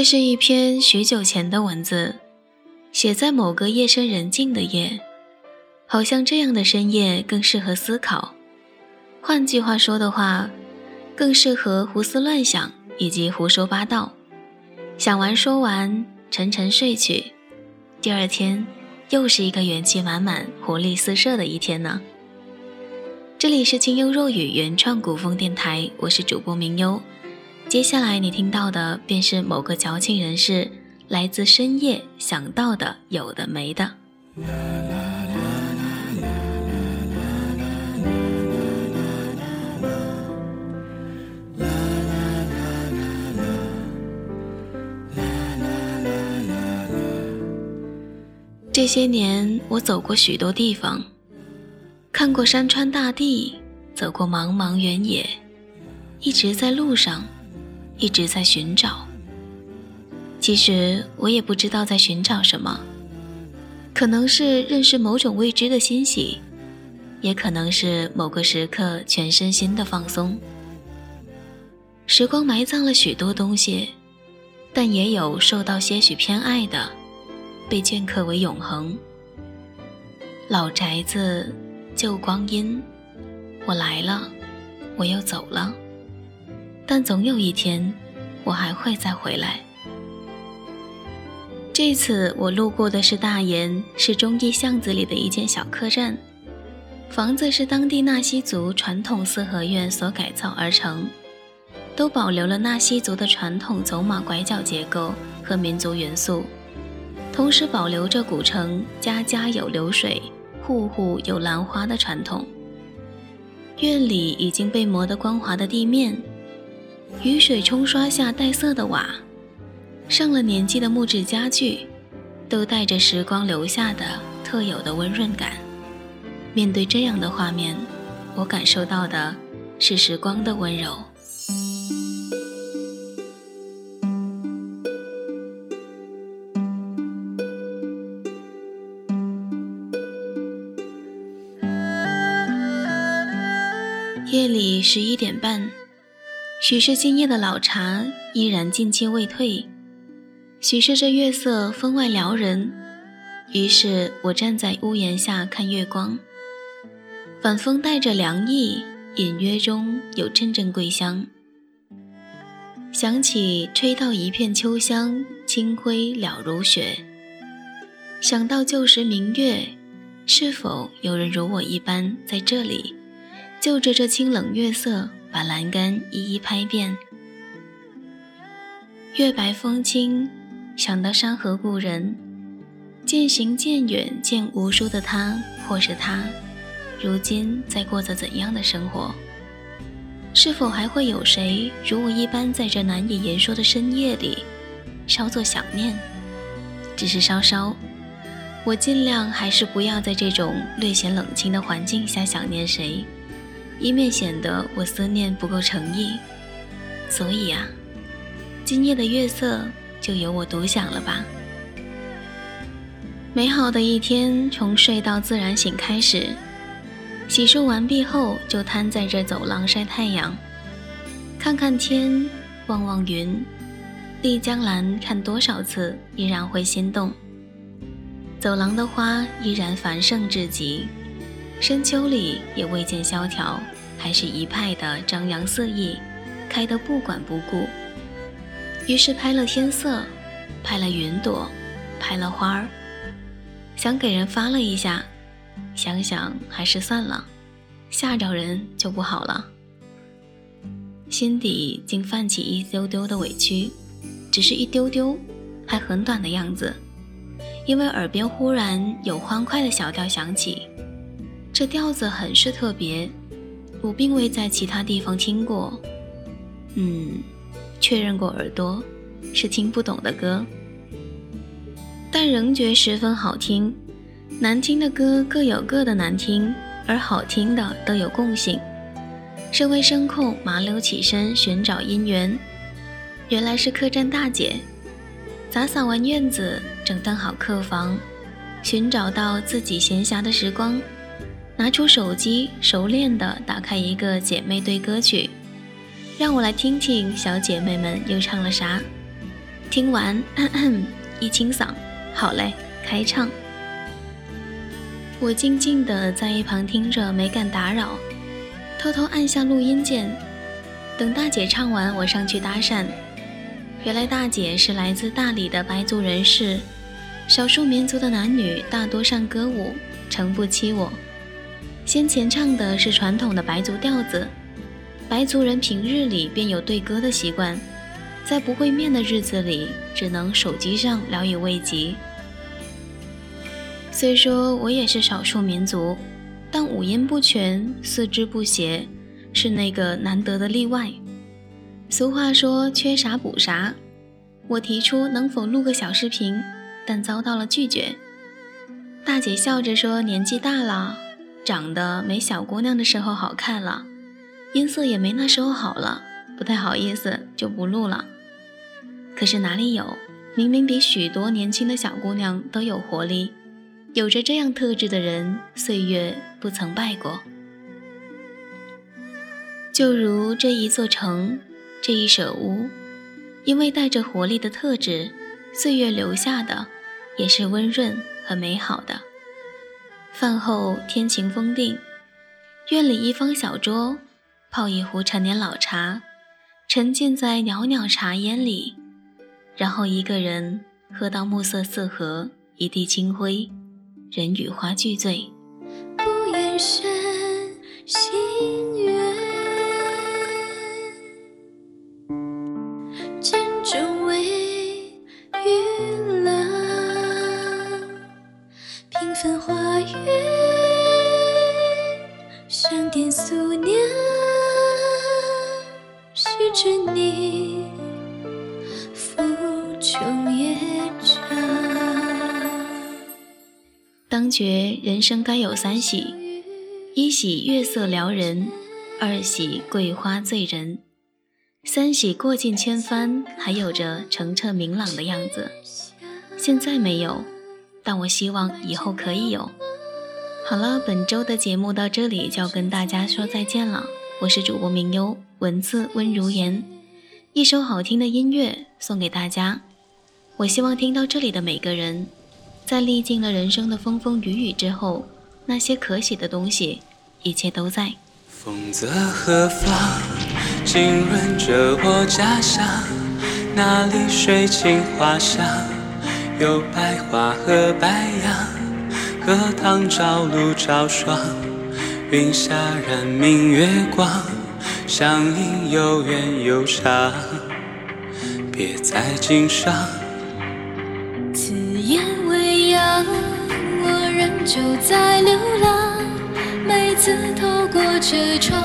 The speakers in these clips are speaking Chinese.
这是一篇许久前的文字，写在某个夜深人静的夜，好像这样的深夜更适合思考。换句话说的话，更适合胡思乱想以及胡说八道。想完说完，沉沉睡去，第二天又是一个元气满满、活力四射的一天呢。这里是清幽若雨原创古风电台，我是主播明幽。接下来你听到的便是某个矫情人士来自深夜想到的有的没的。这些年我走过许多地方，看过山川大地，走过茫茫原野，一直在路上。一直在寻找，其实我也不知道在寻找什么，可能是认识某种未知的欣喜，也可能是某个时刻全身心的放松。时光埋葬了许多东西，但也有受到些许偏爱的，被镌刻为永恒。老宅子，旧光阴，我来了，我又走了。但总有一天，我还会再回来。这次我路过的是大研，是中义巷子里的一间小客栈。房子是当地纳西族传统四合院所改造而成，都保留了纳西族的传统走马拐角结构和民族元素，同时保留着古城家家有流水、户户有兰花的传统。院里已经被磨得光滑的地面。雨水冲刷下带色的瓦，上了年纪的木质家具，都带着时光留下的特有的温润感。面对这样的画面，我感受到的是时光的温柔。夜里十一点半。许是今夜的老茶依然劲气未退，许是这月色分外撩人。于是我站在屋檐下看月光，晚风带着凉意，隐约中有阵阵桂香。想起吹到一片秋香，清辉了如雪。想到旧时明月，是否有人如我一般在这里，就着这清冷月色？把栏杆一一拍遍，月白风清，想到山河故人，渐行渐远见无数的他或是他，如今在过着怎样的生活？是否还会有谁如我一般在这难以言说的深夜里，稍作想念？只是稍稍，我尽量还是不要在这种略显冷清的环境下想念谁。以免显得我思念不够诚意，所以啊，今夜的月色就由我独享了吧。美好的一天从睡到自然醒开始，洗漱完毕后就瘫在这走廊晒太阳，看看天，望望云，丽江蓝看多少次依然会心动。走廊的花依然繁盛至极。深秋里也未见萧条，还是一派的张扬肆意，开得不管不顾。于是拍了天色，拍了云朵，拍了花儿，想给人发了一下，想想还是算了，吓着人就不好了。心底竟泛起一丢丢的委屈，只是一丢丢，还很短的样子，因为耳边忽然有欢快的小调响起。这调子很是特别，我并未在其他地方听过。嗯，确认过耳朵是听不懂的歌，但仍觉十分好听。难听的歌各有各的难听，而好听的都有共性。身为声控，麻溜起身寻找姻缘，原来是客栈大姐。打扫完院子，整顿好客房，寻找到自己闲暇的时光。拿出手机，熟练地打开一个姐妹队歌曲，让我来听听小姐妹们又唱了啥。听完，一清嗓，好嘞，开唱。我静静地在一旁听着，没敢打扰，偷偷按下录音键。等大姐唱完，我上去搭讪。原来大姐是来自大理的白族人士，少数民族的男女大多善歌舞，诚不欺我。先前唱的是传统的白族调子，白族人平日里便有对歌的习惯，在不会面的日子里，只能手机上聊以慰藉。虽说我也是少数民族，但五音不全、四肢不协，是那个难得的例外。俗话说缺啥补啥，我提出能否录个小视频，但遭到了拒绝。大姐笑着说：“年纪大了，长得没小姑娘的时候好看了，音色也没那时候好了，不太好意思，就不录了。”可是哪里有，明明比许多年轻的小姑娘都有活力。有着这样特质的人，岁月不曾败过。就如这一座城，这一舍屋，因为带着活力的特质，岁月留下的也是温润和美好的。饭后天晴风定，院里一方小桌，泡一壶陈年老茶，沉浸在袅袅茶烟里，然后一个人喝到暮色四合，一地清灰。人与花俱醉，不言深点素年，须知你负穷业障。当觉人生该有三喜：一喜月色撩人，二喜桂花醉人，三喜过尽千帆，还有着澄澈明朗的样子。现在没有，但我希望以后可以有。好了，本周的节目到这里就要跟大家说再见了。我是主播明优，文字温如言，一首好听的音乐送给大家。我希望听到这里的每个人。在历尽了人生的风风雨雨之后，那些可喜的东西，一切都在。风泽何方，浸润着我家乡。那里水清花香，有白花和白杨。荷塘朝露朝霜，云霞染明月光。相映有缘有长，别在襟上。我仍旧在流浪，每次透过车窗，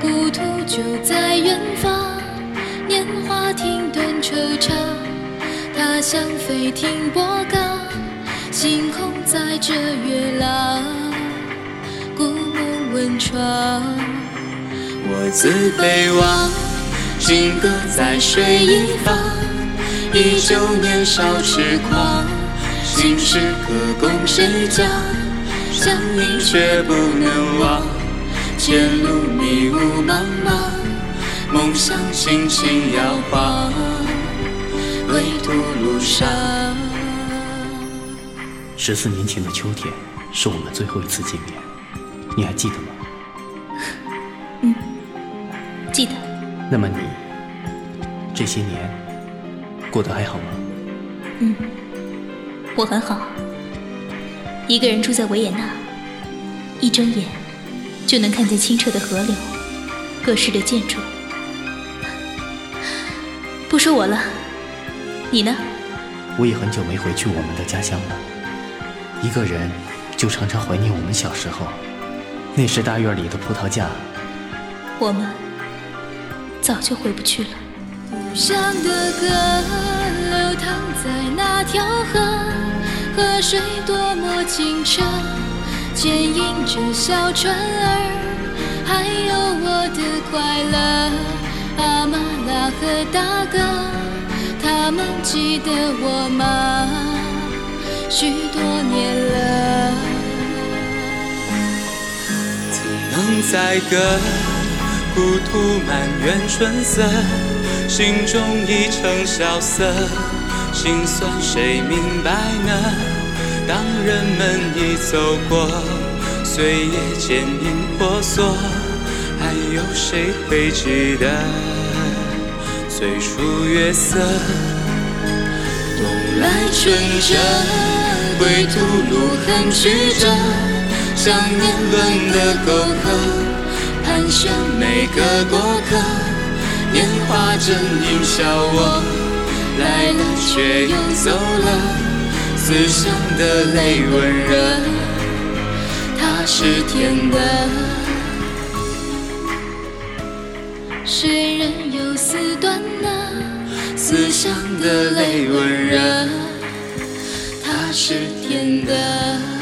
故土就在远方。年华停顿惆怅，他乡飞停波港，星空载着月朗，古木闻窗。我自北望，金戈在水一方，依旧年少痴狂。今时可供谁讲？相依却不能忘。前路迷雾茫茫，梦想轻轻摇晃。归途路上，十四年前的秋天是我们最后一次见面，你还记得吗？嗯，记得。那么你这些年过得还好吗？嗯。我很好，一个人住在维也纳，一睁眼就能看见清澈的河流，各式的建筑。不说我了，你呢？我也很久没回去我们的家乡了，一个人就常常怀念我们小时候，那时大院里的葡萄架。我们早就回不去了。故乡的歌流淌在那条河。河水多么清澈，牵引着小船儿，还有我的快乐。阿玛拉和大哥，他们记得我吗？许多年了。怎能载歌？故土满园春色，心中已成萧瑟，心酸谁明白呢？当人们已走过，岁月坚硬婆娑，还有谁会记得最初月色？冬来春折，归途路很曲折，像年轮的沟壑，盘旋每个过客。年华正映笑我，来了却又走了，思乡的泪温热，它是甜的。谁人有丝断呢？思乡的泪温热，是甜的